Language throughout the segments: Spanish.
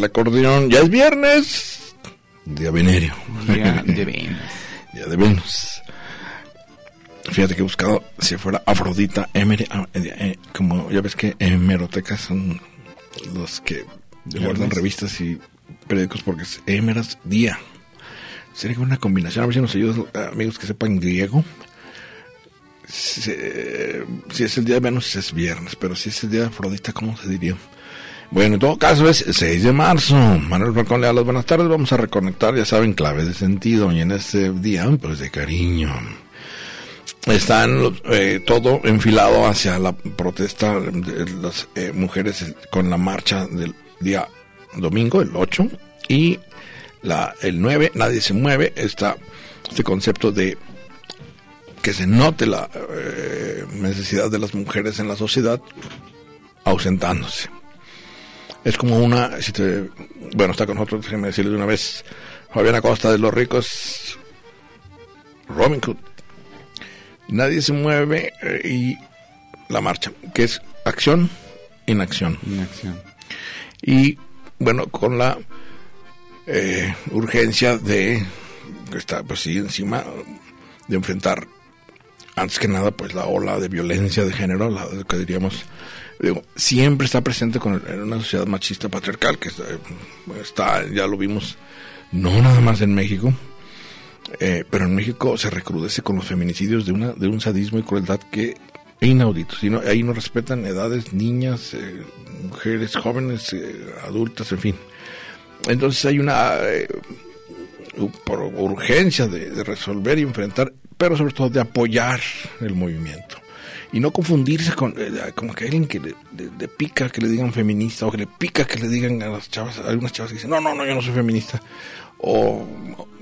El acordeón. Ya es viernes. Día venerio. Día de Venus. Día de Venus. Fíjate que he buscado si fuera Afrodita Emery. ah, eh, eh, como ya ves que hemerotecas son los que guardan revistas y periódicos porque es Emeras Día. Sería una combinación. A ver si nos ayudan eh, amigos que sepan griego. Si, si es el día de Venus es viernes, pero si es el día de Afrodita, ¿cómo se diría? Bueno, en todo caso es 6 de marzo. Manuel Falcón le las buenas tardes. Vamos a reconectar, ya saben, clave de sentido. Y en este día, pues de cariño. Están eh, todo enfilado hacia la protesta de las eh, mujeres con la marcha del día domingo, el 8. Y la, el 9, nadie se mueve. Está este concepto de que se note la eh, necesidad de las mujeres en la sociedad ausentándose. Es como una, si te, bueno, está con nosotros, déjenme decirles de una vez, Fabián Acosta de Los Ricos, Robin Hood. Nadie se mueve eh, y la marcha, que es acción, inacción. Inacción. Y bueno, con la eh, urgencia de que está pues sí encima de enfrentar antes que nada pues la ola de violencia de género, la que diríamos digo, siempre está presente con en una sociedad machista patriarcal que está, está, ya lo vimos no nada más en México eh, pero en México se recrudece con los feminicidios de una de un sadismo y crueldad que es inaudito. Si no- ahí no respetan edades, niñas, eh, mujeres, jóvenes, eh, adultas, en fin. Entonces hay una eh, urgencia de resolver y enfrentar, pero sobre todo de apoyar el movimiento. Y no confundirse con, eh, como que alguien que le, pica que le digan feminista o que le pica que le digan a las chavas, a algunas chavas que dicen, no, no, no, yo no soy feminista. O,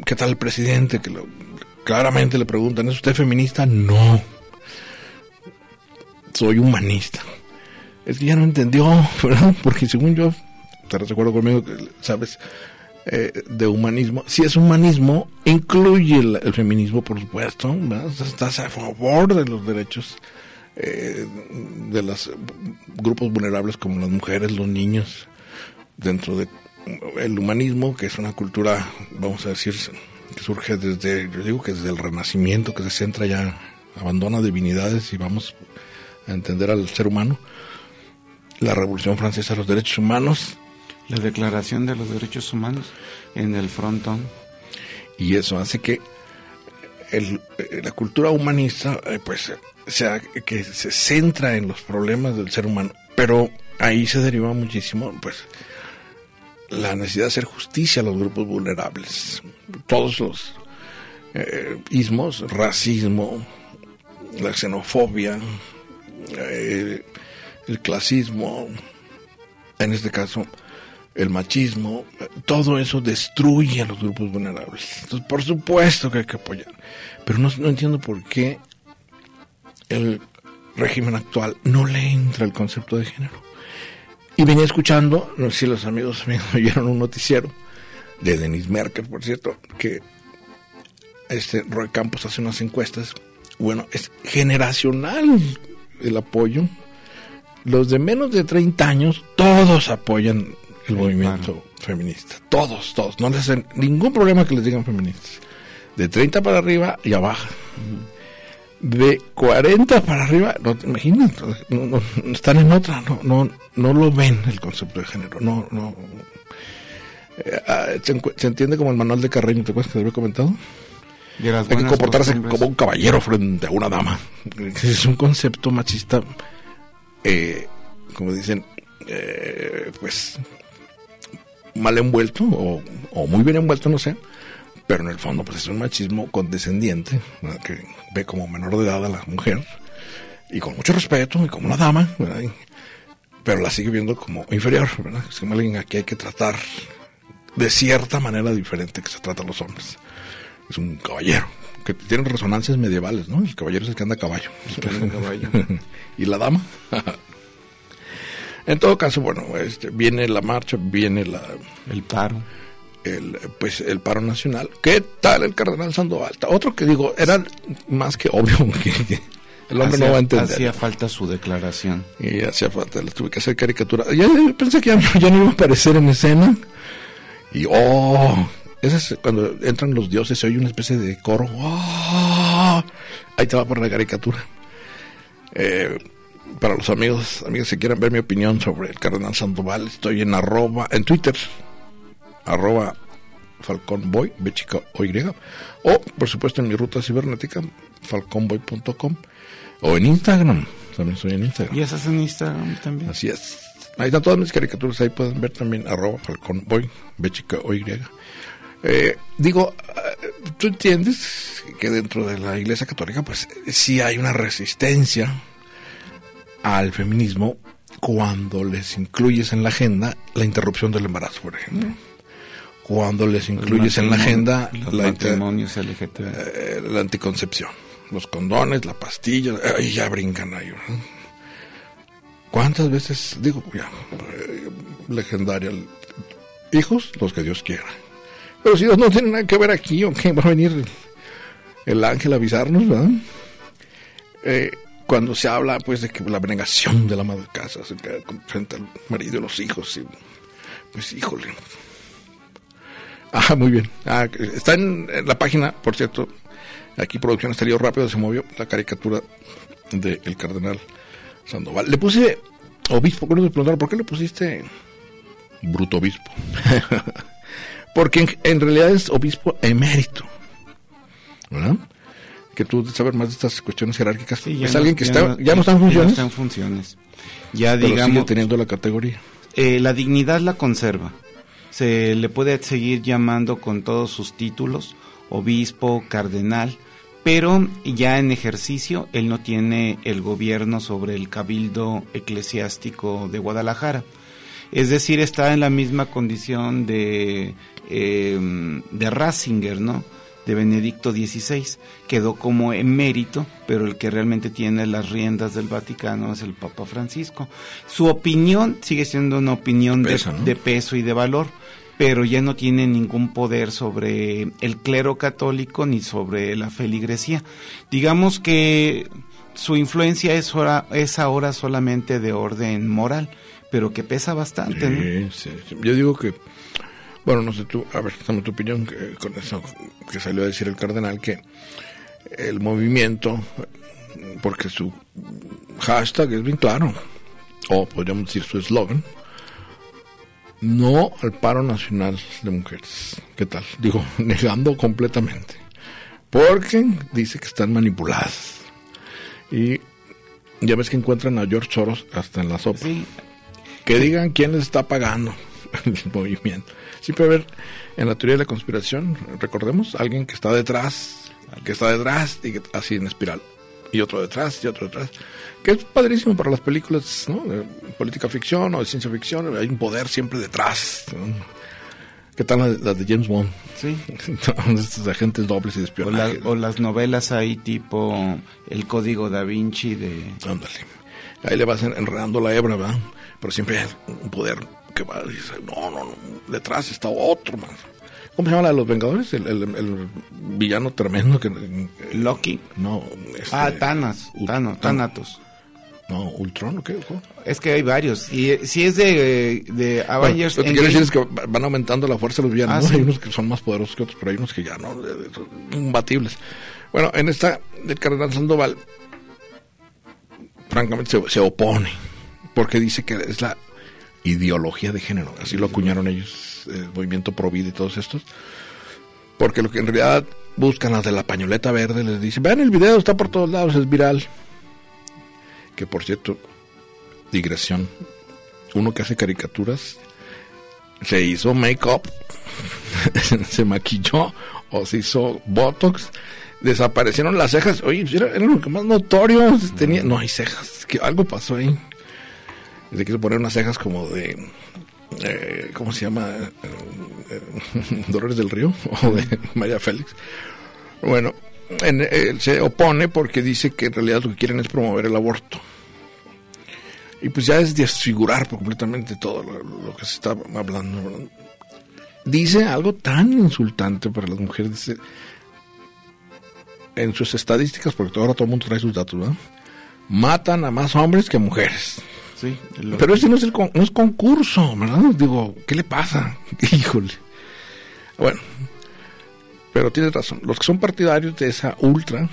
¿qué tal el presidente? Que lo- claramente le preguntan, ¿es usted feminista? No. Soy humanista. Es que ya no entendió, ¿verdad? Porque según yo, estarás de acuerdo conmigo, ¿sabes? Eh, de humanismo. Si es humanismo, incluye el, el feminismo, por supuesto. ¿verdad? Estás a favor de los derechos eh, de los grupos vulnerables como las mujeres, los niños, dentro de el humanismo, que es una cultura, vamos a decir, que surge desde, yo digo que desde el Renacimiento, que se centra ya, abandona divinidades y vamos a entender al ser humano. La Revolución Francesa, los derechos humanos, La Declaración de los Derechos Humanos en el frontón. y eso hace que el- eh, la cultura humanista eh, pues sea que se centra en los problemas del ser humano pero ahí se deriva muchísimo pues la necesidad de hacer justicia a los grupos vulnerables todos los eh, ismos racismo la xenofobia eh, el clasismo en este caso el machismo, todo eso destruye a los grupos vulnerables. Entonces, por supuesto que hay que apoyar. Pero no, no entiendo por qué el régimen actual no le entra el concepto de género. Y venía escuchando, no sé si los amigos me oyeron un noticiero de Denis Merkel, por cierto, que este Roy Campos hace unas encuestas. Bueno, es generacional el apoyo. Los de menos de 30 años, todos apoyan el movimiento feminista. Todos, todos. No les hacen ningún problema que les digan feministas. De 30 para arriba, ya baja. De 40 para arriba, no te imaginas, no, no, están en otra, no, no, no lo ven el concepto de género, no, no. Eh, ah, se, entiende como el manual de Carreño, ¿te acuerdas que te había comentado? De las Hay que comportarse como un caballero frente a una dama. Es un concepto machista eh, como dicen, eh, pues mal envuelto o, o muy bien envuelto, no sé, pero en el fondo pues es un machismo condescendiente, ¿verdad? que ve como menor de edad a la mujer y con mucho respeto y como una dama, pero la sigue viendo como inferior, ¿verdad? Es como alguien aquí hay que tratar de cierta manera diferente que se trata a los hombres. Es un caballero, que tiene resonancias medievales, ¿no? El caballero es el que anda a caballo. caballo. ¿Y la dama? en todo caso, bueno, este, viene la marcha, viene la, El paro. El, pues, el paro nacional. ¿Qué tal el cardenal Sandoval? Otro que digo, era más que obvio que, el hombre Hacía- no va a entender. Hacía falta su declaración. Y hacía falta, les tuve que hacer caricatura. Ya ya pensé que ya, no- ya no iba a aparecer en escena. Y oh, ese es cuando entran los dioses, se oye una especie de coro. ¡Oh! Ahí te va por la caricatura. Eh, para los amigos, amigas, si quieren ver mi opinión sobre el cardenal Sandoval, estoy en arroba, en Twitter, arroba falconboy, B chica o Y, o por supuesto en mi ruta cibernética, falconboy.com, o en Instagram, también estoy en Instagram. ¿Y esas en Instagram también? Así es. Ahí están todas mis caricaturas, ahí pueden ver también arroba falconboy, B chica o Y. Eh, digo, eh, tú entiendes que dentro de la Iglesia Católica, pues sí hay una resistencia al feminismo cuando les incluyes en la agenda la interrupción del embarazo, por ejemplo. Cuando les incluyes en la agenda los la, matrimonios LGTB. eh, la anticoncepción, los condones, la pastilla, ay, ya brincan ahí. ¿Cuántas veces, digo, ya, eh, legendaria, hijos, los que Dios quiera? Pero si Dios no tiene nada que ver aquí, ¿o qué? Va a venir el, el ángel a avisarnos, ¿verdad? Eh, cuando se habla, pues, de que la abnegación de la madre de casa frente al marido y los hijos, y, pues, híjole. Ah, muy bien. Ah, está en, en la página, por cierto, aquí Producción Estaría Rápido se movió la caricatura del cardenal Sandoval. Le puse obispo, preguntaron, ¿por qué le pusiste bruto obispo? Porque en, en realidad es obispo emérito, ¿verdad? Que tú saber más de estas cuestiones jerárquicas. Sí, ya es no- alguien que ya está, no- ya no está en Ya no funciones, está en funciones. Ya pero sigue digamos, teniendo la categoría. eh, la dignidad la conserva. Se le puede seguir llamando con todos sus títulos, obispo, cardenal, pero ya en ejercicio él no tiene el gobierno sobre el cabildo eclesiástico de Guadalajara. Es decir, está en la misma condición de, eh, de Ratzinger, ¿no? De Benedicto XVI. Quedó como emérito, pero el que realmente tiene las riendas del Vaticano es el Papa Francisco. Su opinión sigue siendo una opinión de- Pesa, ¿no? de peso y de valor, pero ya no tiene ningún poder sobre el clero católico ni sobre la feligresía. Digamos que su influencia es ahora, es ahora solamente de orden moral, pero que pesa bastante, ¿no? Sí, sí. Yo digo que, bueno, no sé tú, a ver, dame tu opinión que- con eso que salió a decir el cardenal, que el movimiento, porque su hashtag es bien claro, o podríamos decir su eslogan, no al paro nacional de mujeres. ¿Qué tal? Digo, negando completamente. Porque dice que están manipuladas. Y ya ves que encuentran a George Soros hasta en la sopa Sí, que digan quién les está pagando el movimiento. Siempre a ver, en la teoría de la conspiración, recordemos, alguien que está detrás, que está detrás, y que, así en espiral, y otro detrás, y otro detrás, que es padrísimo para las películas, ¿no? De política ficción o de ciencia ficción, hay un poder siempre detrás. ¿no? ¿Qué tal las las de James Bond? sí. Estos agentes dobles y de O, la- espionaje. o las novelas ahí tipo El Código da Vinci de... Ándale. Ahí le vas en- enredando la hebra, ¿verdad? Pero siempre hay un poder que va y dice, no, no, no, detrás está otro, man. ¿Cómo se llama la de los Vengadores? El, el- el villano tremendo que... Loki. No, este, Ah, Thanos, Thanos, Thanatos. No, Ultron, ¿o qué? ¿Cómo? Es que hay varios. Y eh, si es de, de Avengers Bueno, lo que quiero decir es que va- van aumentando la fuerza de los villanos. Ah, ¿no? sí. Hay unos que son más poderosos que otros, pero hay unos que ya no, de- son imbatibles. Bueno, en esta del Cardenal Sandoval, francamente se, se opone, porque dice que es la ideología de género, así lo acuñaron ellos, el movimiento pro vida y todos estos, porque lo que en realidad buscan las de la pañoleta verde, les dicen, vean el video, está por todos lados, es viral. Que por cierto, digresión. Uno que hace caricaturas se hizo make-up, se maquilló o se hizo botox, desaparecieron las cejas. Oye, era, era lo que más notorio. Tenía, no hay cejas, que algo pasó ahí. Se quiso poner unas cejas como de. Eh, ¿Cómo se llama? Eh, eh, Dolores del Río o de María Félix. Bueno, en- él se opone porque dice que en realidad lo que quieren es promover el aborto. Y pues ya es desfigurar completamente todo lo, que se está hablando. Dice algo tan insultante para las mujeres. Dice, en sus estadísticas, porque ahora todo el mundo trae sus datos, ¿verdad? Matan a más hombres que mujeres. Sí, lo- Pero ese no es, el con- no es concurso, ¿verdad? Digo, ¿qué le pasa? Híjole. Bueno, pero tienes razón. Los que son partidarios de esa ultra,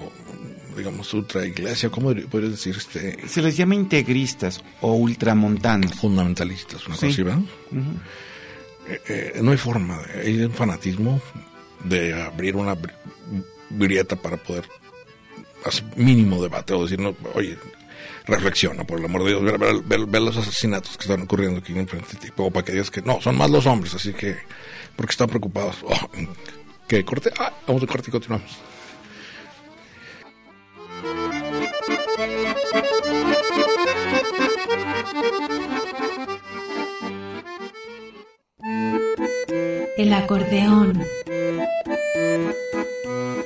o, digamos, ultra iglesia, ¿cómo podrías decir? Este, se les llama integristas o ultramontanos. fundamentalistas, una Sí. cosa así, ¿verdad? Eh, eh, no hay forma, de- hay un fanatismo de abrir una grieta para poder hacer mínimo debate o decir, no, oye, reflexiona, por el amor de Dios, ve, ve- ve- ve los asesinatos que están ocurriendo aquí en frente de ti, para que digas que no, son más los hombres, así que, porque están preocupados. Oh, que corte, ah, vamos a corte y continuamos. El acordeón.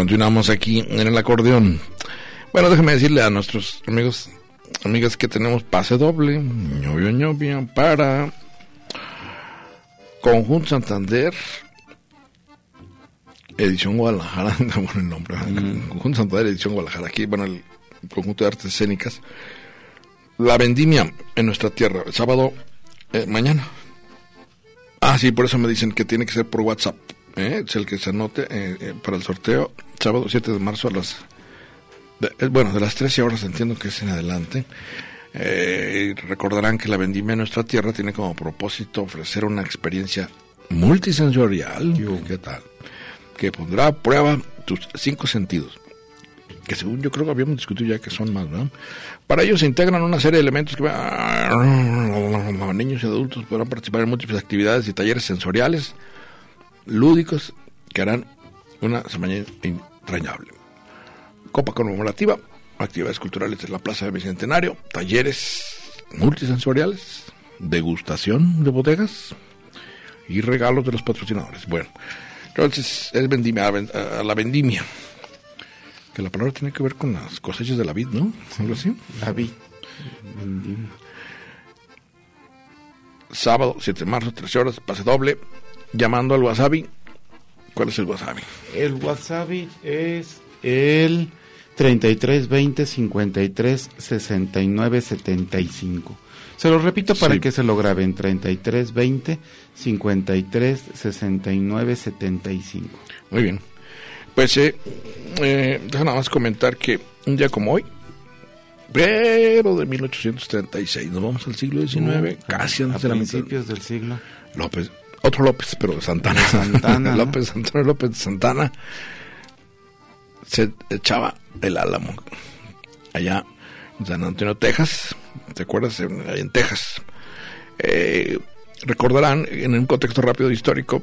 Continuamos aquí en el acordeón. Bueno, déjeme decirle a nuestros amigos, amigas que tenemos pase doble, ñovio ñovia, para Conjunto Santander, edición Guadalajara, bueno el nombre. Conjunto Santander, edición Guadalajara, aquí, bueno, el conjunto de artes escénicas. La vendimia en nuestra tierra, el sábado, eh, mañana. Ah, sí, por eso me dicen que tiene que ser por WhatsApp. ¿Eh? Es el que se anote eh, eh, para el sorteo, sábado 7 de marzo a las... de- eh, bueno, de las 13 horas entiendo que es en adelante. Eh, recordarán que la vendimia en nuestra tierra tiene como propósito ofrecer una experiencia multisensorial. ¿Qué tal? Que pondrá a prueba tus cinco sentidos que según yo creo que habíamos discutido ya que son más, ¿verdad? Para ello se integran una serie de elementos que niños y adultos podrán participar en múltiples actividades y talleres sensoriales, lúdicos, que harán una semana entrañable. Copa conmemorativa, actividades culturales en la Plaza de Bicentenario, talleres multisensoriales, degustación de bodegas y regalos de los patrocinadores. Bueno, entonces es vendimia, a la vendimia que la palabra tiene que ver con las cosechas de la vid, ¿no? Algo así. La vi. Sábado, 7 de marzo, 13 horas, pase doble, llamando al wasabi. ¿Cuál es el wasabi? El wasabi es el 33 20 53 69 75. Se lo repito para Sí. que se lo graben. 33 20 53 69 75. Muy bien. Pues, eh, eh, deja nada más comentar que un día como hoy, pero de 1836, nos vamos al siglo XIX, casi a antes de la mitad. principios del siglo. López, otro López, pero de Santana. Santana. López Santana, López de Santana. Se echaba el álamo. Allá en San Antonio, Texas. ¿Te acuerdas? En- Ahí en Texas. Eh, recordarán, en un contexto rápido histórico,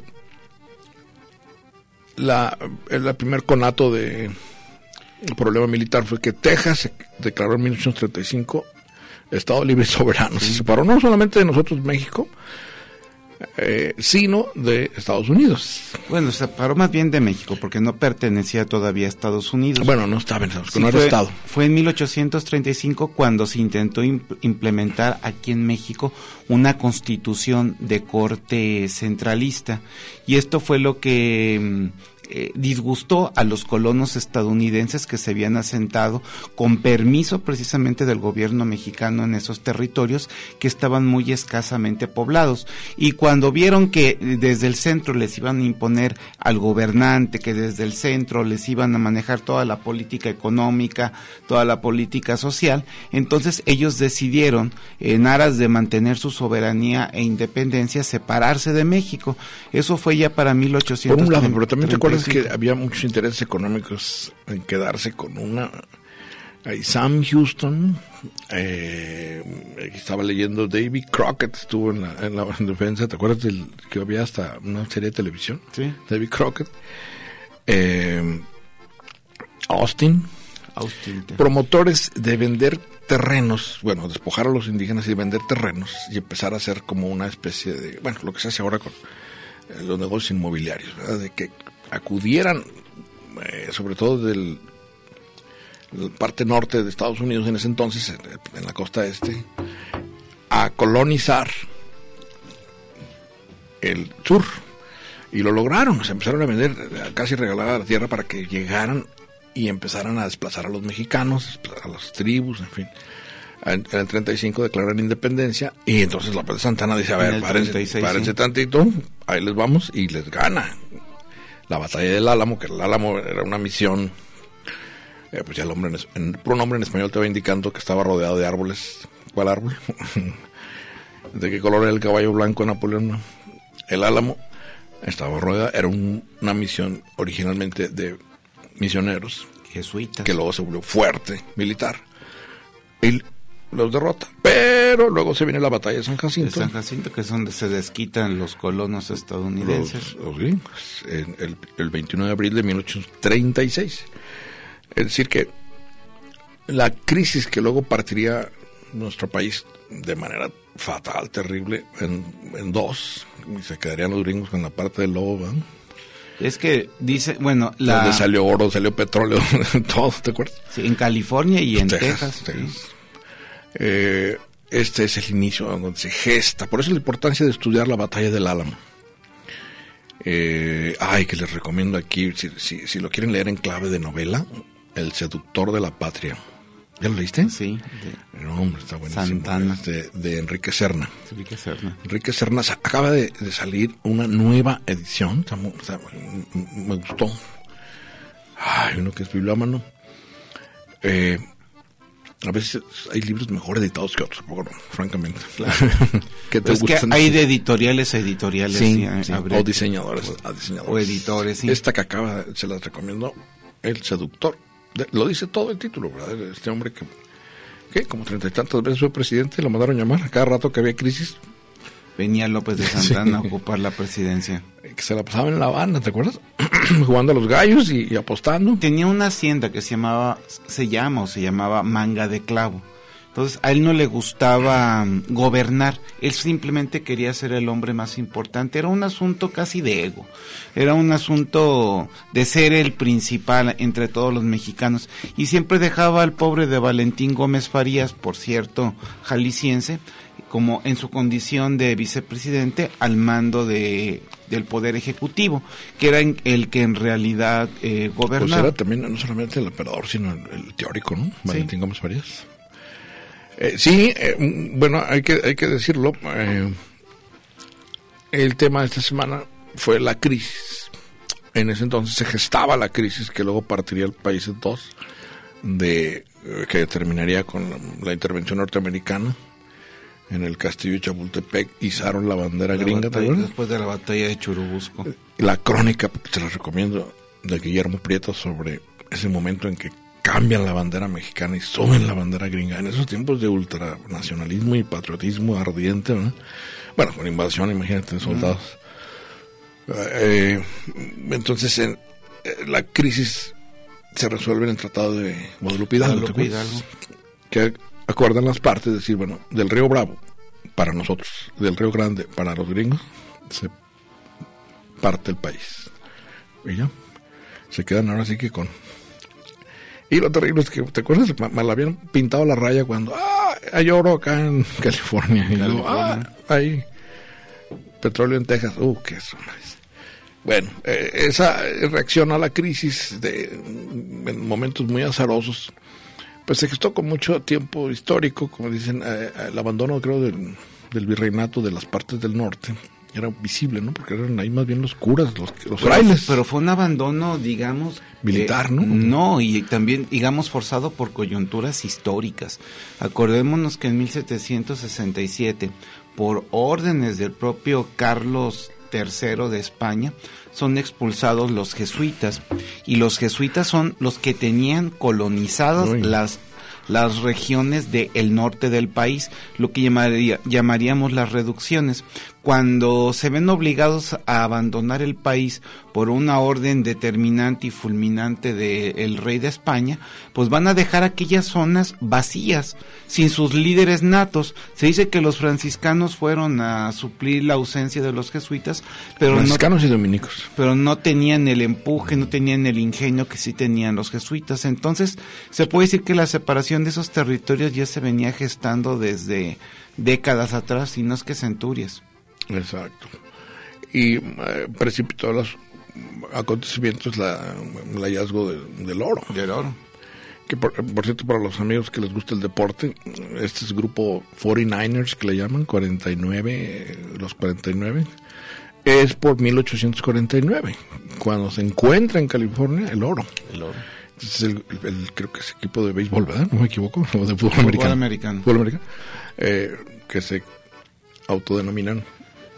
la, el primer conato de el problema militar fue que Texas se declaró en 1835 Estado libre y soberano. Se separó no solamente de nosotros, México, eh, sino de Estados Unidos. Bueno, se separó más bien de México, porque no pertenecía todavía a Estados Unidos. Bueno, no estaba en Estados Sí, Unidos, no era Estado. fue en 1835 cuando se intentó imp- implementar aquí en México una constitución de corte centralista. Y esto fue lo que mm, eh, disgustó a los colonos estadounidenses que se habían asentado con permiso precisamente del gobierno mexicano en esos territorios que estaban muy escasamente poblados. Y cuando vieron que eh, desde el centro les iban a imponer al gobernante, que desde el centro les iban a manejar toda la política económica, toda la política social, entonces ellos decidieron, en aras de mantener su soberanía e independencia, separarse de México. Eso fue ya para 1835. Por un lado, pero también acuerdas que había muchos intereses económicos en quedarse con una. Ahí Sam Houston, eh, estaba leyendo David Crockett, estuvo en la, en la en defensa, ¿te acuerdas del que había hasta una serie de televisión? Sí. David Crockett. Eh, Austin, Austin, promotores de vender terrenos, bueno, despojar a los indígenas y vender terrenos y empezar a hacer como una especie de, bueno, lo que se hace ahora con los negocios inmobiliarios, ¿verdad? de que acudieran, eh, sobre todo del la parte norte de Estados Unidos en ese entonces, en, en la costa este, a colonizar el sur. Y lo lograron, se empezaron a vender, casi regalar la tierra para que llegaran y empezaran a desplazar a los mexicanos, a las tribus, en fin. En el 35 declaran independencia y entonces la López Santana dice, a ver, párense, 36, párense sí. tantito, ahí les vamos y les gana. La batalla del Álamo, que el Álamo era una misión, eh, pues ya el hombre, en, es- en, puro nombre en español te va indicando que estaba rodeado de árboles. ¿Cuál árbol? ¿De qué color era el caballo blanco de Napoleón? El Álamo estaba rodeado, era un- una misión originalmente de misioneros Jesuitas. que luego se volvió fuerte militar los derrota. Pero luego se viene la batalla de San de Jacinto. San Jacinto, que es donde se desquitan los colonos estadounidenses. Los, los gringos, en el, el 21 de abril de 1836. Es decir, que la crisis que luego partiría nuestro país de manera fatal, terrible, en, en dos, y se quedarían los gringos con la parte del lobo, ¿verdad? Es que dice, bueno, la, donde salió oro, salió petróleo, todo, ¿te acuerdas? sí, en California y en Texas, Texas. Texas. Eh, este es el inicio donde se gesta. Por eso la importancia de estudiar la batalla del Álamo. Eh, ay, que les recomiendo aquí, si, si, si lo quieren leer en clave de novela, El seductor de la patria. ¿Ya lo leíste? Sí, No, hombre, está buenísimo. Santana. Es de, de Enrique Serna. de Enrique Serna. Enrique Serna acaba de, de salir una nueva edición. Está está- me gustó. Ay, uno que es bibliómano. Eh, a veces hay libros mejor editados que otros, poco no, francamente. que Pero es que hay de editoriales a editoriales. Sí, o diseñadores, a diseñadores. o editores, sí. Esta que acaba, se las recomiendo, El Seductor. Lo dice todo el título, ¿verdad? Este hombre que, que como treinta y tantas veces fue presidente, lo mandaron llamar a cada rato que había crisis, Venía López de Santana a ocupar la presidencia. eh, que se la pasaba en La Habana, ¿te acuerdas? Jugando a los gallos y, y apostando. Tenía una hacienda que se llamaba, se llama o se llamaba Manga de Clavo. Entonces a él no le gustaba mm, gobernar, él simplemente quería ser el hombre más importante. Era un asunto casi de ego, era un asunto de ser el principal entre todos los mexicanos. Y siempre dejaba al pobre de Valentín Gómez Farías, por cierto, jalisciense, como en su condición de vicepresidente al mando de, del Poder Ejecutivo, que era en- el que en realidad eh, Pues gobernaba. era también no solamente el emperador, sino el, el teórico, ¿no? Valentín Gómez Farías. Eh, sí, eh, mm, bueno, hay que, hay que decirlo. eh, el tema de esta semana fue la crisis. En ese entonces se gestaba la crisis que luego partiría el país en dos, de, que terminaría con la, la intervención norteamericana en el castillo de Chapultepec, izaron la bandera La gringa, ¿te batalla- acuerdas? después de la batalla de Churubusco. la crónica, te la recomiendo, de Guillermo Prieto sobre ese momento en que cambian la bandera mexicana y suben la bandera gringa. En esos tiempos de ultranacionalismo y patriotismo ardiente, ¿verdad? Bueno, con invasión, imagínate, soldados. Eh, entonces, en, eh, la crisis se resuelve en el Tratado de Guadalupe Hidalgo, ¿te Guadalupe? Hidalgo. que acuerdan las partes, decir, bueno, del río Bravo, para nosotros, del Río Grande para los gringos, se parte el país. Y ya, se quedan ahora sí que con... Y lo terrible es que, ¿te acuerdas? Me la habían pintado la raya cuando, ah, hay oro acá en California. Y luego, ah, hay petróleo en Texas. Uh, qué eso. Bueno, eh, esa reacción a la crisis de, en momentos muy azarosos, pues se gestó con mucho tiempo histórico, como dicen, eh, el abandono creo del, del virreinato de las partes del norte era visible, ¿no? Porque eran ahí más bien los curas, los, los frailes. Pero fue un abandono, digamos... Militar, ¿no? No, y también, digamos, forzado por coyunturas históricas. Acordémonos que en 1767, por órdenes del propio Carlos III de España, son expulsados los jesuitas. Y los jesuitas son los que tenían colonizadas las las regiones del norte del país, lo que llamaría, llamaríamos las reducciones. Cuando se ven obligados a abandonar el país por una orden determinante y fulminante del rey de España, pues van a dejar aquellas zonas vacías, sin sus líderes natos. Se dice que los franciscanos fueron a suplir la ausencia de los jesuitas, pero franciscanos y dominicos. Pero no tenían el empuje, no tenían el ingenio que sí tenían los jesuitas. Entonces, se puede decir que la separación de esos territorios ya se venía gestando desde décadas atrás, y no es que centurias. Exacto. Y eh, precipitó los acontecimientos la, el hallazgo del oro. Del oro. Que por, cierto, para los amigos que les gusta el deporte, este es el grupo 49ers que le llaman, 49, los 49, es por 1849, cuando se encuentra en California el oro. El oro. Es el, creo que es equipo de béisbol, ¿verdad? No me equivoco, o de fútbol, americano. americano. Fútbol americano. Eh, que se autodenominan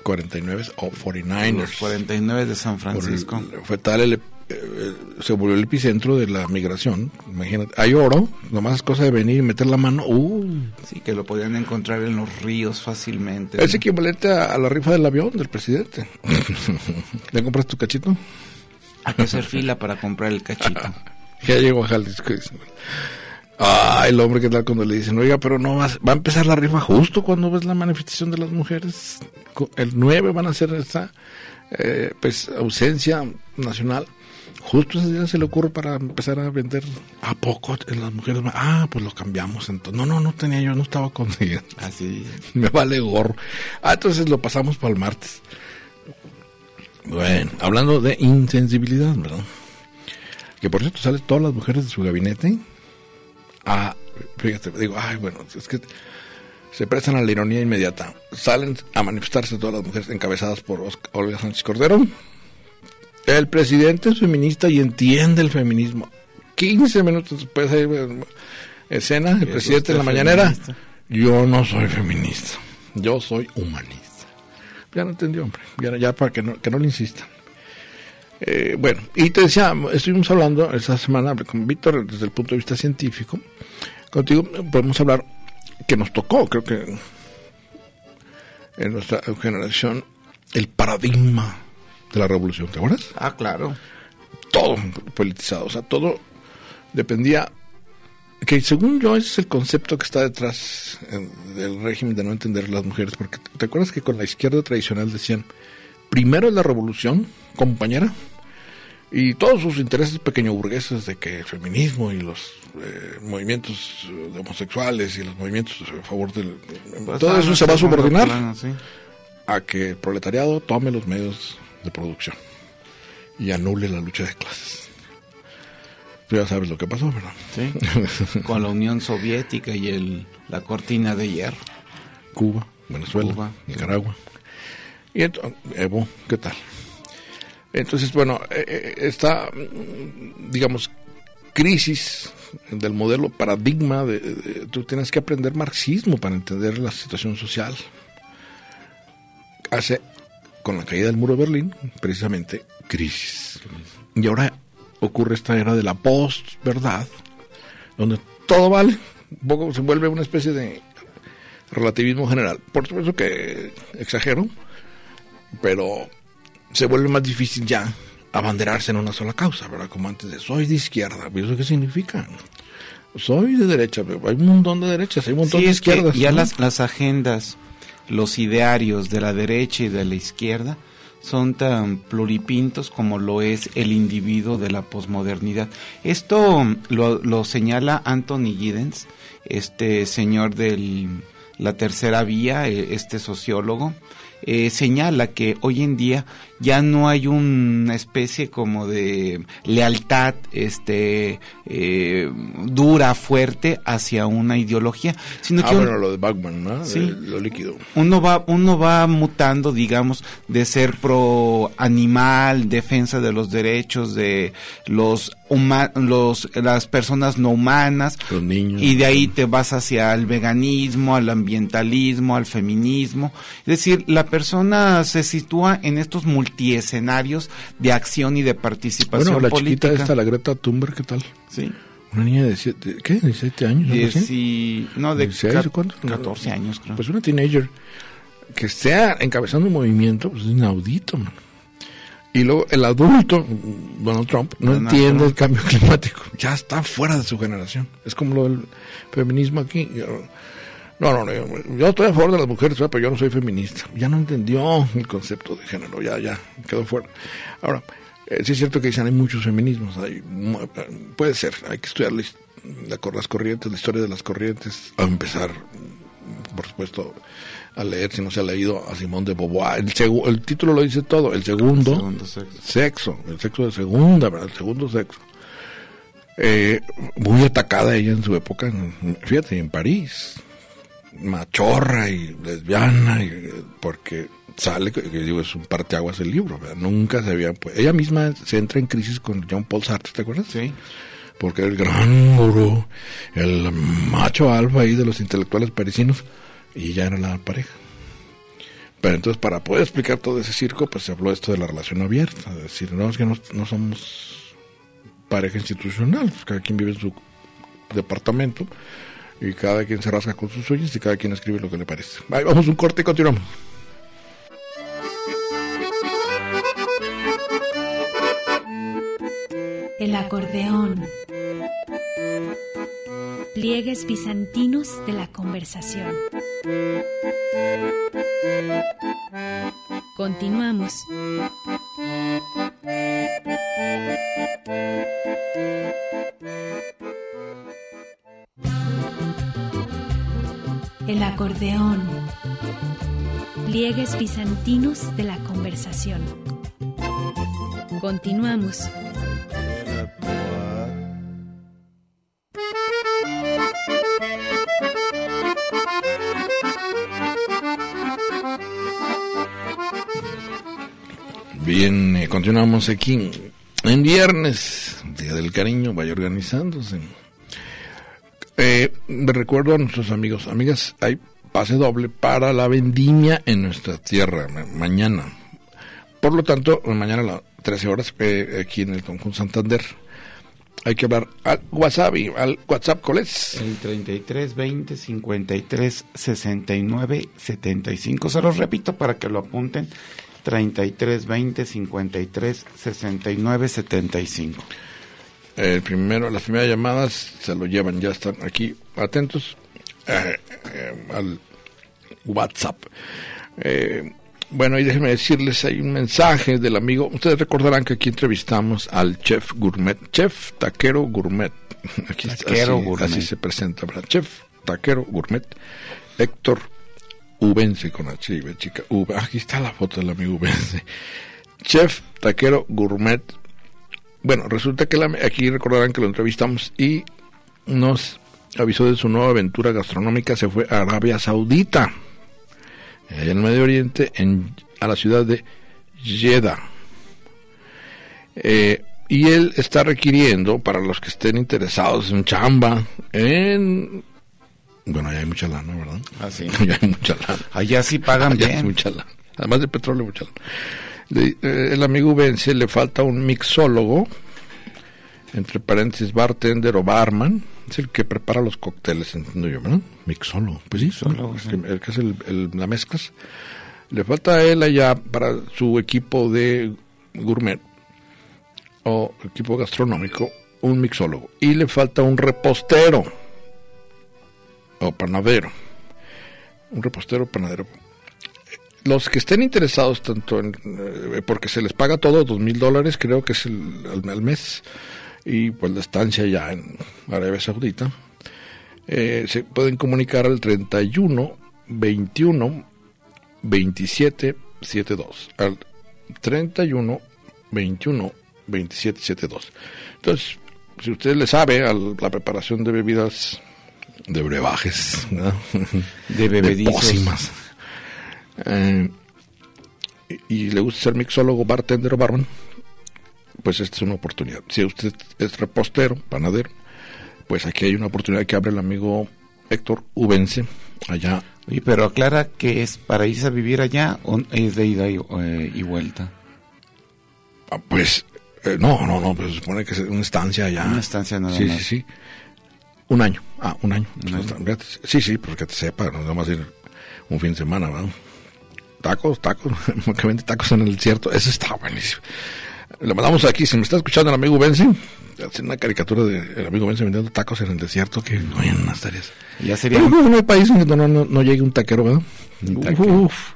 49 o 49ers. Los 49 de San Francisco. fue tal el, eh, se volvió el epicentro de la migración. Imagínate, hay oro, nomás es cosa de venir y meter la mano. Uh. Sí, que lo podían encontrar en los ríos fácilmente. Es equivalente a, la rifa del avión del presidente. ¿Le compras tu cachito? Hay que hacer fila para comprar el cachito. ya llegó a Jalisco. Ah, el hombre que tal cuando le dicen, oiga, pero no va, va a empezar la rifa justo cuando ves la manifestación de las mujeres. El 9 van a hacer esta eh, pues ausencia nacional. Justo ese día se le ocurre para empezar a vender a poco en las mujeres. Ah, pues lo cambiamos entonces. No, no, no tenía yo, no estaba consiguiendo. Así. Me vale gorro. Ah, entonces lo pasamos para el martes. Bueno, hablando de insensibilidad, ¿verdad? Que por cierto salen todas las mujeres de su gabinete Ah, fíjate, digo, ay, bueno, es que se prestan a la ironía inmediata. Salen a manifestarse todas las mujeres encabezadas por Olga Sánchez Cordero. El presidente es feminista y entiende el feminismo. 15 minutos después de escena, el presidente en la mañanera. Yo no soy feminista, yo soy humanista. Ya no entendió, hombre, ya, para que no, que no le insista. Eh, bueno, y te decía, estuvimos hablando esta semana con Víctor desde el punto de vista científico. Contigo podemos hablar que nos tocó, creo que en nuestra generación, el paradigma de la revolución, ¿te acuerdas? Ah, claro. Todo politizado, o sea, todo dependía, que según yo ese es el concepto que está detrás del régimen de no entender las mujeres, porque te acuerdas que con la izquierda tradicional decían, primero es la revolución, compañera, y todos sus intereses pequeño burgueses de que el feminismo y los eh, movimientos homosexuales y los movimientos a favor del... Pues, todo eso se va a subordinar a que el proletariado tome los medios de producción y anule la lucha de clases. Tú ya sabes lo que pasó, ¿verdad? Sí, con la Unión Soviética y el, la cortina de hierro. Cuba, Venezuela, Nicaragua. Y entonces, Evo, ¿qué tal? Entonces, bueno, eh, eh, esta, digamos, crisis del modelo paradigma, de, tú tienes que aprender marxismo para entender la situación social. Hace, con la caída del muro de Berlín, precisamente, crisis. Y ahora ocurre esta era de la post-verdad, donde todo vale, un poco se vuelve una especie de relativismo general. Por supuesto que exagero, pero se vuelve más difícil ya abanderarse en una sola causa, ¿verdad? Como antes de soy de izquierda, ¿y eso qué significa? Soy de derecha, hay un montón de derechas, hay un montón de izquierdas. ya las, las agendas los idearios de la derecha y de la izquierda son tan pluripintos como lo es el individuo de la posmodernidad. Esto lo, lo señala Anthony Giddens, este señor de la tercera vía, eh, este sociólogo, eh, señala que hoy en día ya no hay una especie como de lealtad este eh, dura fuerte hacia una ideología sino ah, que bueno, lo de Bachman ¿no? Sí. lo líquido uno va uno va mutando digamos de ser pro animal defensa de los derechos de los huma- los las personas no humanas los niños y de ahí te vas hacia el veganismo, al ambientalismo, al feminismo. Es decir, la persona se sitúa en estos multiescenarios de acción y de participación bueno la política. chiquita esta la Greta Thunberg qué tal Sí. una niña de siete, ¿qué? 17 años? Dieci- no, de 16, ca- ¿cuánto? 14 años, creo. Pues una teenager que esté encabezando un movimiento, pues es inaudito, man. Y luego el adulto, Donald Trump, no Donald entiende Trump. el cambio climático. Ya está fuera de su generación. Es como lo del feminismo aquí. No, no, no, yo, yo estoy a favor de las mujeres, pero yo no soy feminista. Ya no entendió el concepto de género, ya, ya, quedó fuera. Ahora, eh, sí es cierto que dicen hay muchos feminismos, hay, puede ser, hay que estudiar la las corrientes, la historia de las corrientes, a empezar por supuesto, a leer, si no se ha leído, a Simón de Beauvoir. El, segu- el título lo dice todo, el segundo, Segundo sexo. sexo, el sexo de segunda, ¿verdad? El segundo sexo. Eh, muy atacada ella en su época, fíjate, en París, machorra y lesbiana, y- porque sale, que digo, es un parteaguas el libro, ¿verdad? Nunca se había, pues, ella misma se entra en crisis con Jean Paul Sartre, ¿te acuerdas? Sí. porque el gran gurú, el macho alfa ahí de los intelectuales parisinos, y ya era la pareja. Pero entonces, para poder explicar todo ese circo, pues se habló esto de la relación abierta, es decir, no, es que no, no somos pareja institucional, pues, cada quien vive en su departamento, y cada quien se rasca con sus uñas y cada quien escribe lo que le parece. Ahí vamos un corte y continuamos. El acordeón. Pliegues bizantinos de la conversación. Continuamos. El acordeón. Pliegues bizantinos de la conversación. Continuamos. Bien, eh, continuamos aquí en viernes, Día del Cariño, vaya organizándose. Me recuerdo a nuestros amigos, amigas, hay pase doble para la vendimia en nuestra tierra, ma- mañana. Por lo tanto, mañana a las 13 horas, eh, aquí en el Conjunto Santander, hay que hablar al WhatsApp, al WhatsApp, ¿cuál es? El 33 20 53 69 75. Se los repito para que lo apunten. 33 20 53 69 75. El primero, las primeras llamadas se lo llevan, ya están aquí atentos eh, eh, al WhatsApp. Eh, bueno, y déjenme decirles, hay un mensaje del amigo, ustedes recordarán que aquí entrevistamos al chef gourmet, chef taquero gourmet, aquí está, Taquero así, gourmet. así se presenta, ¿verdad? Chef taquero gourmet, Héctor Ubense con H chica, aquí está la foto del amigo Ubense. Chef taquero gourmet, bueno, resulta que la- aquí recordarán que lo entrevistamos y nos avisó de su nueva aventura gastronómica, se fue a Arabia Saudita, en el Medio Oriente, en, a la ciudad de Jeddah. Eh, y él está requiriendo, para los que estén interesados en chamba, en... Bueno, allá hay mucha lana, ¿verdad? Así. Allá hay mucha lana. Allá sí pagan Allá hay bien. mucha lana. Además de petróleo, mucha lana. Le- eh, el amigo Vence le falta un mixólogo, entre paréntesis bartender o barman, es el que prepara los cócteles, entiendo yo, ¿verdad? Mixólogo, pues sí, el, sí. que, el que hace el, el- la mezclas. Le falta a él allá para su equipo de gourmet o equipo gastronómico un mixólogo y le falta un repostero o panadero un repostero panadero los que estén interesados tanto en, eh, porque se les paga todo, dos mil dólares creo que es el, al, al mes, y pues la estancia ya en Arabia Saudita, eh, se pueden comunicar al 31 21 27 72 al 31 21 27 72 entonces si usted le sabe a la preparación de bebidas de brebajes ¿no? De bebedizos. pócimas, eh, y, y le gusta ser mixólogo, bartender o barman, pues esta es una oportunidad. Si usted es repostero, panadero, pues aquí hay una oportunidad que abre el amigo Héctor Ubense, allá. Oye, pero aclara que es para irse a vivir allá o es de ida y, eh, y vuelta. Ah, Pues, eh, no, no, no, pues se supone que es una estancia allá. Una estancia nada sí, más. Sí, sí, Un año. Ah, un año. Un año. Fíjate, Sí, sí, porque te sepa, no vamos a ir un fin de semana, ¿verdad? Tacos, tacos, que vende tacos en el desierto, eso está buenísimo. Le mandamos aquí, si me está escuchando el amigo Benzi, hace una caricatura del amigo Benzi vendiendo tacos en el desierto, que oye, unas tareas. Ya sería Pero no, no hay país donde no, no, no llegue un taquero, ¿verdad? Un taquero. Uf,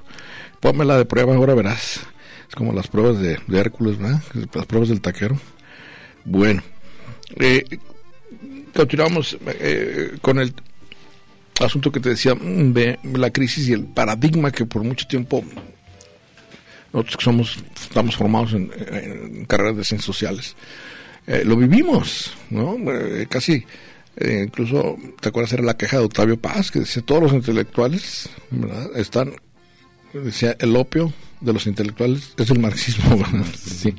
pónmela de prueba, ahora verás. Es como las pruebas de, de Hércules, ¿verdad? Las pruebas del taquero. Bueno, eh, continuamos eh, con el asunto que te decía mm, de la crisis y el paradigma que por mucho tiempo nosotros que somos estamos formados en, carreras de ciencias sociales eh, lo vivimos no Eh, casi eh, incluso te acuerdas era la queja de Octavio Paz que decía todos los intelectuales están decía el opio de los intelectuales es el marxismo ¿verdad? sí.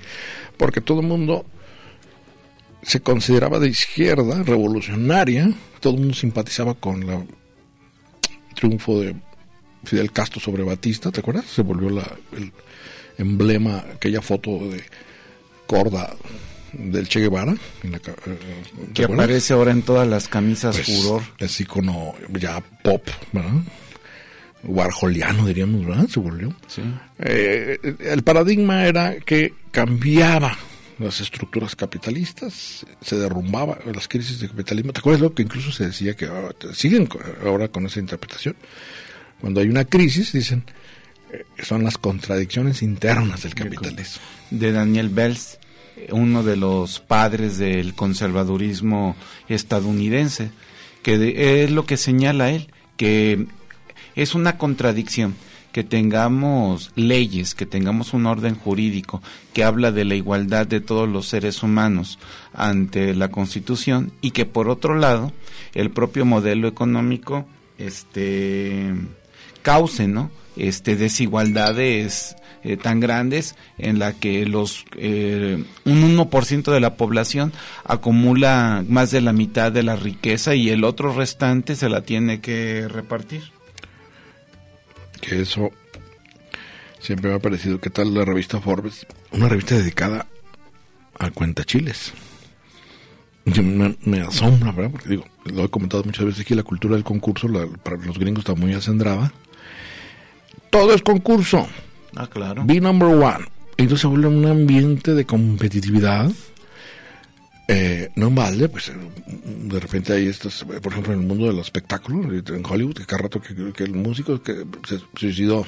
Porque todo el mundo se consideraba de izquierda, revolucionaria, todo el mundo simpatizaba con la triunfo de Fidel Castro sobre Batista, ¿te acuerdas? Se volvió la, el emblema, aquella foto de corda del Che Guevara. En la, eh, ¿te que acuerdas? aparece ahora en todas las camisas Pues, furor. Es icono ya pop, ¿verdad? Warholiano, diríamos, ¿verdad? Se volvió. Sí. Eh, el paradigma era que cambiaba las estructuras capitalistas, se derrumbaba las crisis de capitalismo. ¿Te acuerdas lo que incluso se decía que ahora- siguen ahora con esa interpretación? Cuando hay una crisis, dicen, eh, son las contradicciones internas del capitalismo. de Daniel Bells, uno de los padres del conservadurismo estadounidense, que de- es lo que señala él, que es una contradicción que tengamos leyes, que tengamos un orden jurídico que habla de la igualdad de todos los seres humanos ante la Constitución y que por otro lado el propio modelo económico este cause, ¿no? Este desigualdades eh, tan grandes en la que los eh, un 1% de la población acumula más de la mitad de la riqueza y el otro restante se la tiene que repartir. Que eso siempre me ha parecido. ¿Qué tal la revista Forbes? Una revista dedicada a cuentachiles. Yo Me, me asombra, ¿verdad? Porque digo, lo he comentado muchas veces aquí, la cultura del concurso la- para los gringos está muy acendrada. Todo es concurso. Ah, claro. Be number one. Entonces se vuelve un ambiente de competitividad. Eh, no en balde, pues eh, de repente hay estas, por ejemplo, en el mundo del espectáculo, eh, en Hollywood, que cada rato que, que el músico que se suicidó,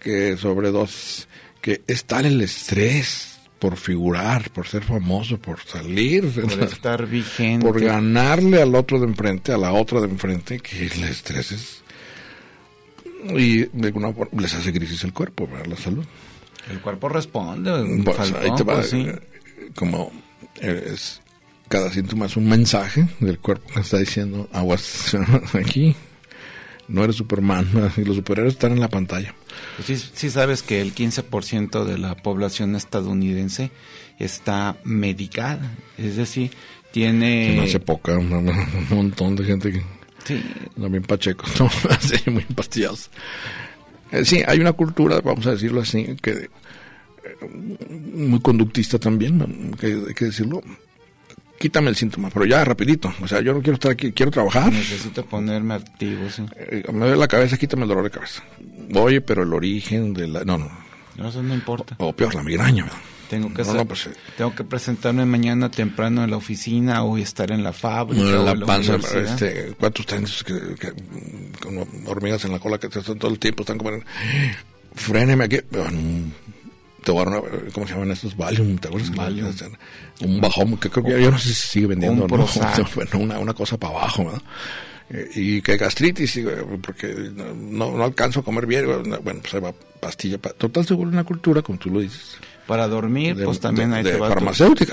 que sobredosis, que es tal el estrés por figurar, por ser famoso, por salir, Por estar vigente. por ganarle al otro de enfrente, a la otra de enfrente, que el estrés es... Y de alguna forma les hace crisis el cuerpo, ¿verdad? la salud. El cuerpo responde. Pues, faltó, ahí te va, pues, sí. eh, como es cada síntoma es un mensaje del cuerpo. Que está diciendo aguas aquí. No eres Superman y los superhéroes están en la pantalla. Sí, sí sabes que el 15% de la población estadounidense está medicada. Es decir, tiene... No hace poca un, montón de gente que Sí, también pachecos ¿no? Así, muy empastillados Eh, sí hay una cultura vamos a decirlo así que muy conductista también hay que decirlo quítame el síntoma pero ya rapidito o sea yo no quiero estar aquí quiero trabajar necesito ponerme activo, sí. Eh, me duele la cabeza, quítame el dolor de cabeza. Oye, pero el origen de la... No, no. No, eso no importa. O peor, la migraña. Tengo que, No, hacer- no, pues, eh, tengo que presentarme mañana temprano en la oficina o estar en la fábrica o la en la panza, este, cuántos tenis que, que, como hormigas en la cola que te están todo el tiempo, están como... fréneme aquí. Um, ¿Cómo se llaman estos? Valium, ¿te acuerdas? Valium. Un bajón, que creo que yo no sé si sigue vendiendo o no. Bueno, una, una cosa para abajo, ¿verdad? Eh, Y que gastritis, eh, porque no, no alcanzo a comer bien. Bueno, pues ahí va pastilla. pa- Total, seguro una cultura, como tú lo dices. Para dormir, De- pues también de- ahí, de te va. Tu,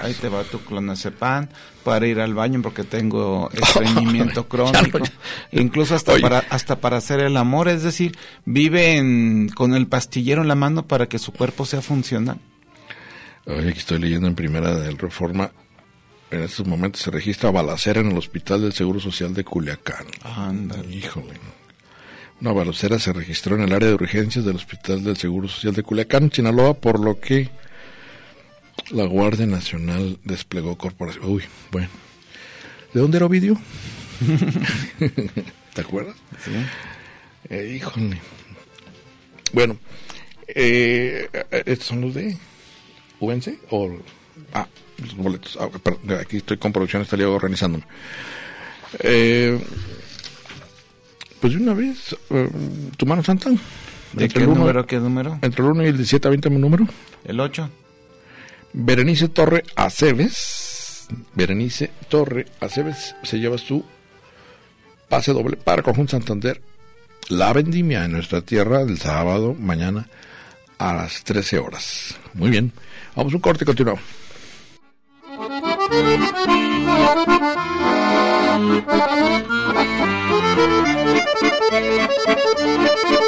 ahí te va tu clonazepam. Para ir al baño porque tengo estreñimiento Ya crónico. ya. Incluso hasta Oye. para, hasta para hacer el amor. Es decir, viven con el pastillero en la mano para que su cuerpo sea funcional. Oye, aquí estoy leyendo en primera del Reforma. En estos momentos se registra balacera en el Hospital del Seguro Social de Culiacán. Ándale. Híjole. Una balacera se registró en el área de urgencias del Hospital del Seguro Social de Culiacán, Sinaloa, por lo que la Guardia Nacional desplegó corporación. Uy, bueno. ¿De dónde era Ovidio? ¿Te acuerdas? ¿sí? Eh, híjole. Bueno, eh, estos son los de UNC o ah, los boletos. Ah, perdón, aquí estoy con producción, estaría organizándome. Eh, pues de una vez, eh, tu mano santa. ¿De Entre qué el uno- número, qué número? Entre el 1 y el 17, avíntame un número. El 8. Berenice Torre Aceves. Berenice Torre Aceves se lleva su pase doble para Conjunto Santander. La vendimia en nuestra tierra del sábado mañana a las 13 horas. Muy bien. Vamos a un corte y continuamos.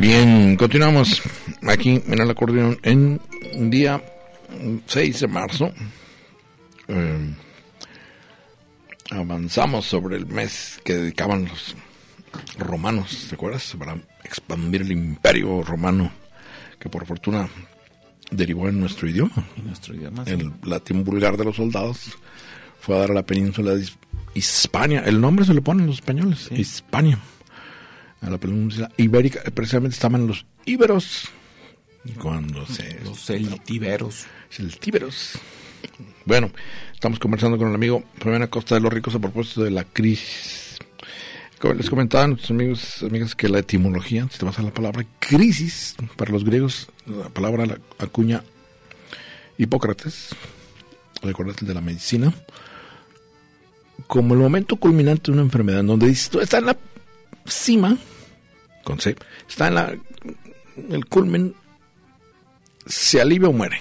Bien, continuamos aquí en el acordeón en día 6 de marzo. Eh, avanzamos sobre el mes que dedicaban los romanos, ¿te acuerdas? Para expandir el imperio romano, que por fortuna derivó en nuestro idioma. Y nuestro idioma. sí. El latín vulgar de los soldados fue a dar a la península de His- Hispania. El nombre se le ponen los españoles, Hispania. A la península ibérica, precisamente estaban los íberos. Cuando se Los celtiberos. celtíberos. Bueno, estamos conversando con el amigo Fabián Acosta de los Ricos a propósito de la crisis. Como les comentaba a nuestros amigos amigas que la etimología, si te vas a la palabra crisis, para los griegos, la palabra la acuña Hipócrates, recuérdate de la medicina, como el momento culminante de una enfermedad, en donde dices, tú estás en la cima, con C, está en la, el culmen, se alivia o muere.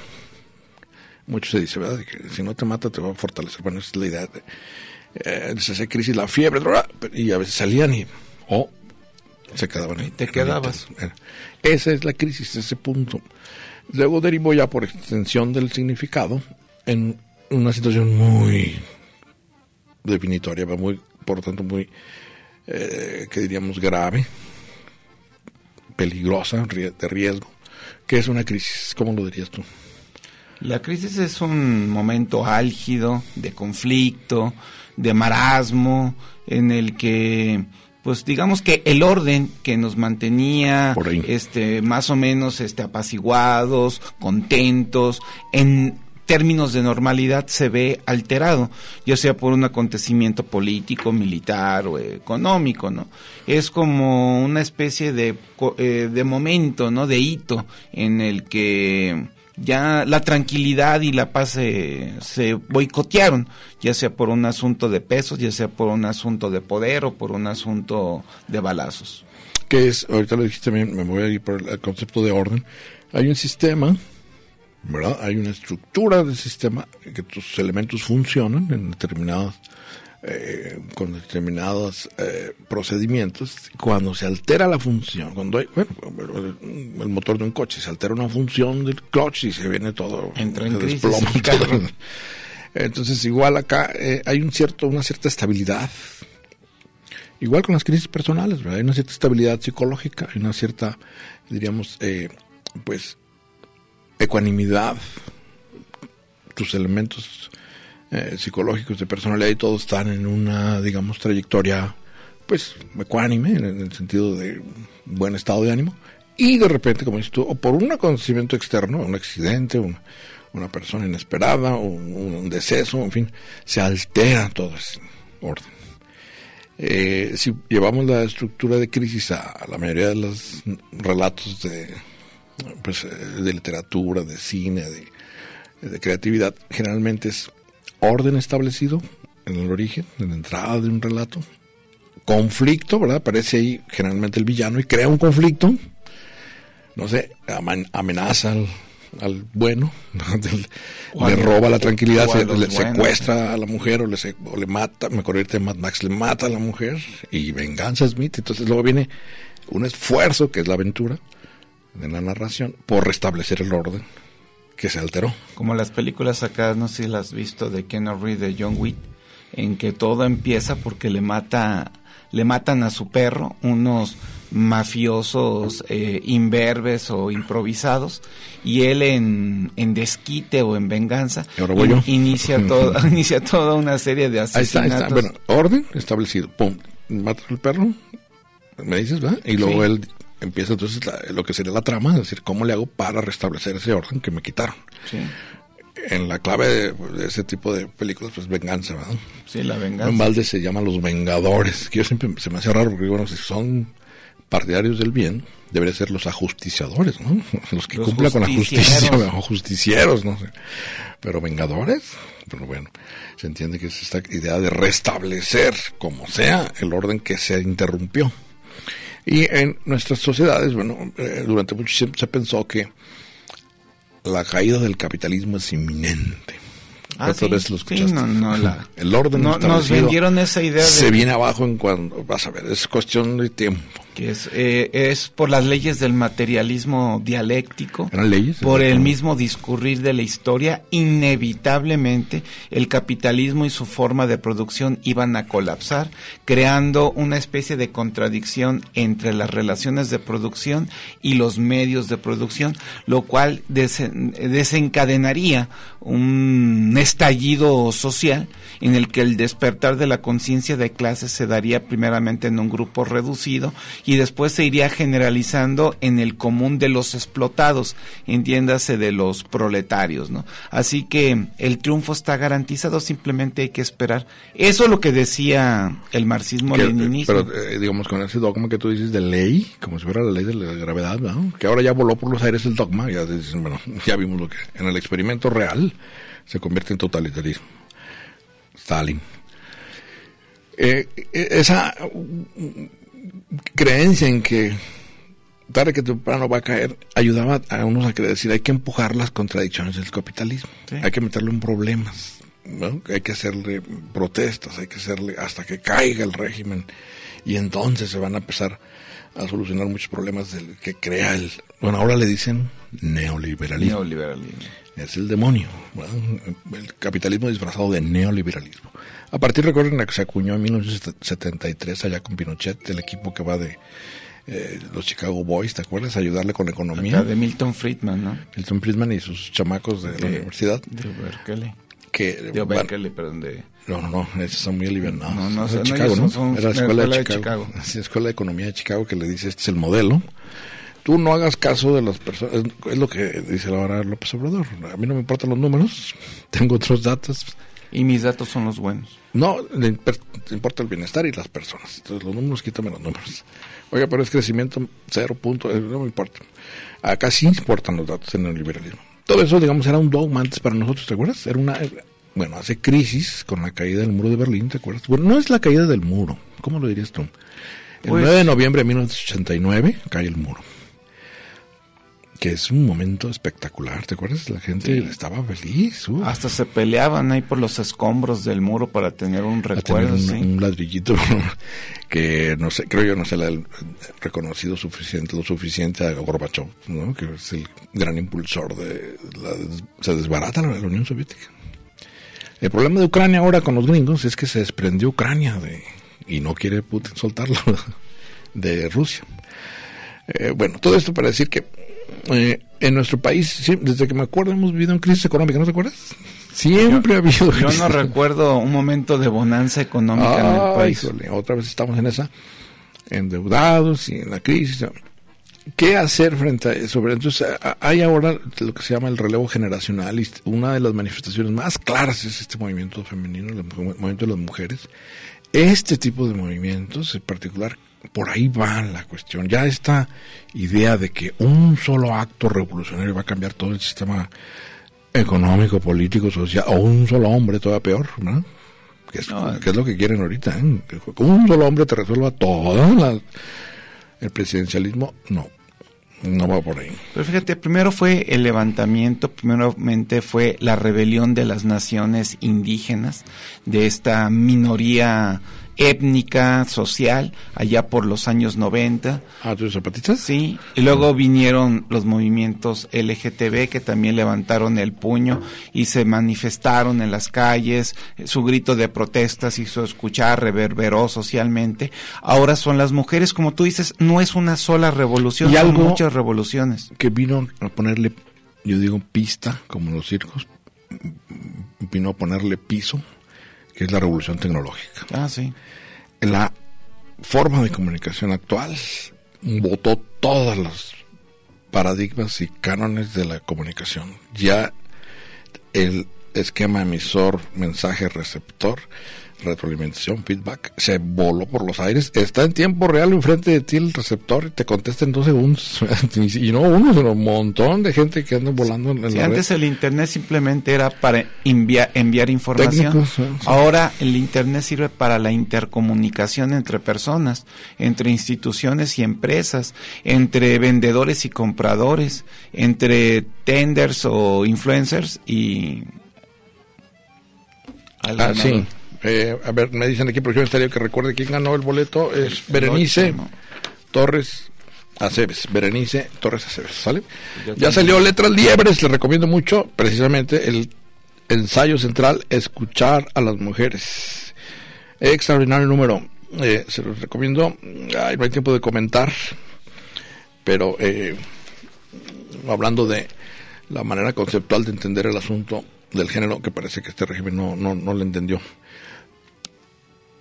Mucho se dice, ¿verdad? Que si no te mata te va a fortalecer. Bueno, esa es la idea. De, eh, se hace crisis, la fiebre, y a veces salían y, o se quedaban ahí. te quedabas. Esa es la crisis, ese punto. Luego derivó ya por extensión del significado en una situación muy definitoria, muy, por lo tanto, muy, eh, que diríamos, grave, peligrosa, de riesgo, que es una crisis. ¿Cómo lo dirías tú? La crisis es un momento álgido de conflicto, de marasmo, en el que, pues digamos que el orden que nos mantenía, este, más o menos, este, apaciguados, contentos, en términos de normalidad se ve alterado, ya sea por un acontecimiento político, militar o económico, ¿no? Es como una especie de, eh, de momento, ¿no? De hito en el que ya la tranquilidad y la paz se, se boicotearon, ya sea por un asunto de pesos, ya sea por un asunto de poder o por un asunto de balazos. que es, ahorita lo dijiste bien, me voy a ir por el concepto de orden. Hay un sistema, ¿verdad? Hay una estructura del sistema que tus elementos funcionan en determinadas eh, con determinados eh, procedimientos, cuando se altera la función, cuando hay, bueno, el motor de un coche, se altera una función del clutch y se viene todo, Entra en se crisis desploma todo. Entonces, igual acá eh, hay un cierto, una cierta estabilidad. Igual con las crisis personales, ¿verdad? Hay una cierta estabilidad psicológica, hay una cierta, diríamos, eh, pues, ecuanimidad. Tus elementos eh, psicológicos de personalidad y todos están en una, digamos, trayectoria, pues, ecuánime, en, el sentido de buen estado de ánimo. Y de repente, como dices tú, o por un acontecimiento externo, un accidente, un- una persona inesperada, o un, deceso, en fin, se altera todo ese orden. Eh, si llevamos la estructura de crisis a la mayoría de los relatos de, pues, eh, de literatura, de cine, de, de creatividad, generalmente es orden establecido en el origen, en la entrada de un relato, conflicto, ¿verdad? Aparece ahí generalmente el villano y crea un conflicto, no sé, amenaza al, al bueno, le, roba la tranquilidad, se- le secuestra a la mujer o le, se- o le mata, me acuerdo ahorita de Mad Max, le mata a la mujer y venganza Smith, entonces luego viene un esfuerzo que es la aventura de la narración por restablecer el orden que se alteró. Como las películas acá, no sé si las has visto, de Ken Reed, de John Wick, en que todo empieza porque le mata, le matan a su perro unos mafiosos eh, imberbes o improvisados y él en, en desquite o en venganza in- inicia, todo, inicia toda una serie de Ahí está, ahí asesinatos. está. Bueno, orden establecido. Pum. Mata al perro. Me dices, ¿verdad? Y luego Sí. él empieza entonces la- lo que sería la trama, es decir, ¿cómo le hago para restablecer ese orden que me quitaron? Sí, En la clave de, de ese tipo de películas, pues venganza, ¿verdad? sí, la En venganza. balde se llama Los Vengadores, que yo siempre se me hace raro porque, bueno, si son partidarios del bien, deberían ser los ajusticiadores, ¿no? Los que Los cumplan con la justicia, o justicieros, no sé. Pero Vengadores, pero bueno, se entiende que es esta idea de restablecer, como sea, el orden que se interrumpió. Y en nuestras sociedades, bueno, eh, durante mucho tiempo se pensó que la caída del capitalismo es inminente. Ah, sí, vez lo sí, no, no, la- el orden no- nos vendieron esa idea de- se viene abajo en cuando vas a ver es cuestión de tiempo que es, eh, es por las leyes del materialismo dialéctico, leyes por el mismo discurrir de la historia, inevitablemente el capitalismo y su forma de producción iban a colapsar, creando una especie de contradicción entre las relaciones de producción y los medios de producción, lo cual desen- desencadenaría un estallido social en el que el despertar de la conciencia de clase se daría primeramente en un grupo reducido y después se iría generalizando en el común de los explotados, entiéndase de los proletarios, ¿no? Así que el triunfo está garantizado, simplemente hay que esperar. Eso es lo que decía el marxismo Que- leninismo. pero eh, digamos con ese dogma que tú dices de ley como si fuera la ley de la gravedad ¿no? que ahora ya voló por los aires el dogma ya bueno ya vimos lo que en el experimento real se convierte en totalitarismo Stalin Eh, eh, esa creencia en que tarde que temprano va a caer, ayudaba a unos a que decir hay que empujar las contradicciones del capitalismo, Sí. hay que meterlo en problemas, ¿no? hay que hacerle protestas, hay que hacerle hasta que caiga el régimen y entonces se van a empezar a solucionar muchos problemas del que crea el, bueno, ahora le dicen neoliberalismo. Neoliberalismo. Es el demonio, el capitalismo disfrazado de neoliberalismo. A partir, recuerden, que se acuñó en 1973 allá con Pinochet, el equipo que va de eh, los Chicago Boys, ¿te acuerdas? Ayudarle con economía. Acá de Milton Friedman, ¿no? Milton Friedman y sus chamacos de, la De- universidad. De Berkeley. Que De Berkeley, perdón, de... no, no, no, esos son muy alivianados. No, no, Es no, de Chicago, ¿no? son- Era la son escuela, de escuela de Chicago. Chicago. Sí, escuela de economía de Chicago que le dice, este es el modelo. Tú no hagas caso de las personas, es, es lo que dice ahora López Obrador. A mí no me importan los números, tengo otros datos. Y mis datos son los buenos. No, le importa el bienestar y las personas. Entonces los números, quítame los números. Oiga, pero es crecimiento cero punto, eh, no me importa. Acá sí importan los datos en el liberalismo. Todo eso, digamos, era un dogma antes para nosotros, ¿te acuerdas? Era una, bueno, hace crisis con la caída del muro de Berlín, ¿te acuerdas? Bueno, no es la caída del muro, ¿cómo lo dirías tú? El Pues- 9 de noviembre de 1989 cae el muro. Que es un momento espectacular. ¿Te acuerdas? La gente estaba feliz. uh, Hasta se peleaban ahí por los escombros del muro para tener un tener recuerdo. un, sí. un ladrillito que no sé, creo yo no se le ha reconocido suficiente, lo suficiente a Gorbachev, ¿no? que es el gran impulsor de la, se desbarata la, la Unión Soviética. El problema de Ucrania ahora con los gringos es que se desprendió Ucrania de y no quiere Putin soltarlo de Rusia. Eh, bueno, todo esto para decir que eh, en nuestro país, sí, desde que me acuerdo, hemos vivido en crisis económica, ¿no te acuerdas? Siempre ha habido Yo crisis no recuerdo un momento de bonanza económica en el país. híjole, otra vez estamos en esa, endeudados y en la crisis. ¿Qué hacer frente a eso? Entonces, hay ahora lo que se llama el relevo generacional y una de las manifestaciones más claras es este movimiento femenino, el movimiento de las mujeres. Este tipo de movimientos, en particular, por ahí va la cuestión. Ya esta idea de que un solo acto revolucionario va a cambiar todo el sistema económico, político, social, o un solo hombre, todavía peor, ¿no? Que es, No. que es lo que quieren ahorita, ¿eh? Que un solo hombre te resuelva todo la- el presidencialismo, no, no va por ahí. Pero fíjate, primero fue el levantamiento, primeramente fue la rebelión de las naciones indígenas, de esta minoría étnica, social, allá por los años 90. Ah, ¿tus zapatistas? Sí, y luego vinieron los movimientos LGTB que también levantaron el puño y se manifestaron en las calles, su grito de protestas hizo escuchar, reverberó socialmente. Ahora son las mujeres, como tú dices, no es una sola revolución, Y son algo- muchas revoluciones. que vino a ponerle, yo digo pista, como los circos, vino a ponerle piso, que es la revolución tecnológica. Ah, sí. La forma de comunicación actual botó todos los paradigmas y cánones de la comunicación. Ya el esquema emisor, mensaje, receptor, retroalimentación, feedback, se voló por los aires. Está en tiempo real enfrente de ti el receptor y te contesta en dos segundos. y no uno, sino un montón de gente que anda volando en Sí, la antes red. el internet simplemente era para enviar, enviar información. Técnicos, sí. Ahora el internet sirve para la intercomunicación entre personas, entre instituciones y empresas, entre vendedores y compradores, entre tenders o influencers y Ah, sí. Eh, a ver, me dicen aquí, producción estéreo, que recuerde quién ganó el boleto. Es Berenice. Torres Aceves. Berenice Torres Aceves, ¿sale? Ya salió Letras Liebres, les recomiendo mucho, precisamente el ensayo central, Escuchar a las Mujeres. Extraordinario número. Eh, se los recomiendo. Ay, no hay tiempo de comentar, pero eh, hablando de la manera conceptual de entender el asunto del género, que parece que este régimen no, no, no lo entendió.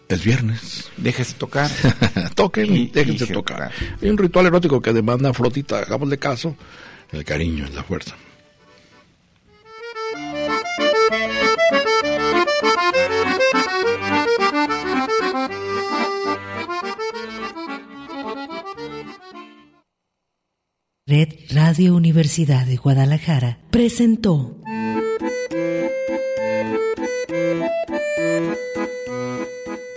Es viernes. Déjese tocar. Toquen, Y- déjense y- tocar. Hay un ritual erótico que demanda flotita, hagámosle caso. El cariño es la fuerza. Red Radio Universidad de Guadalajara presentó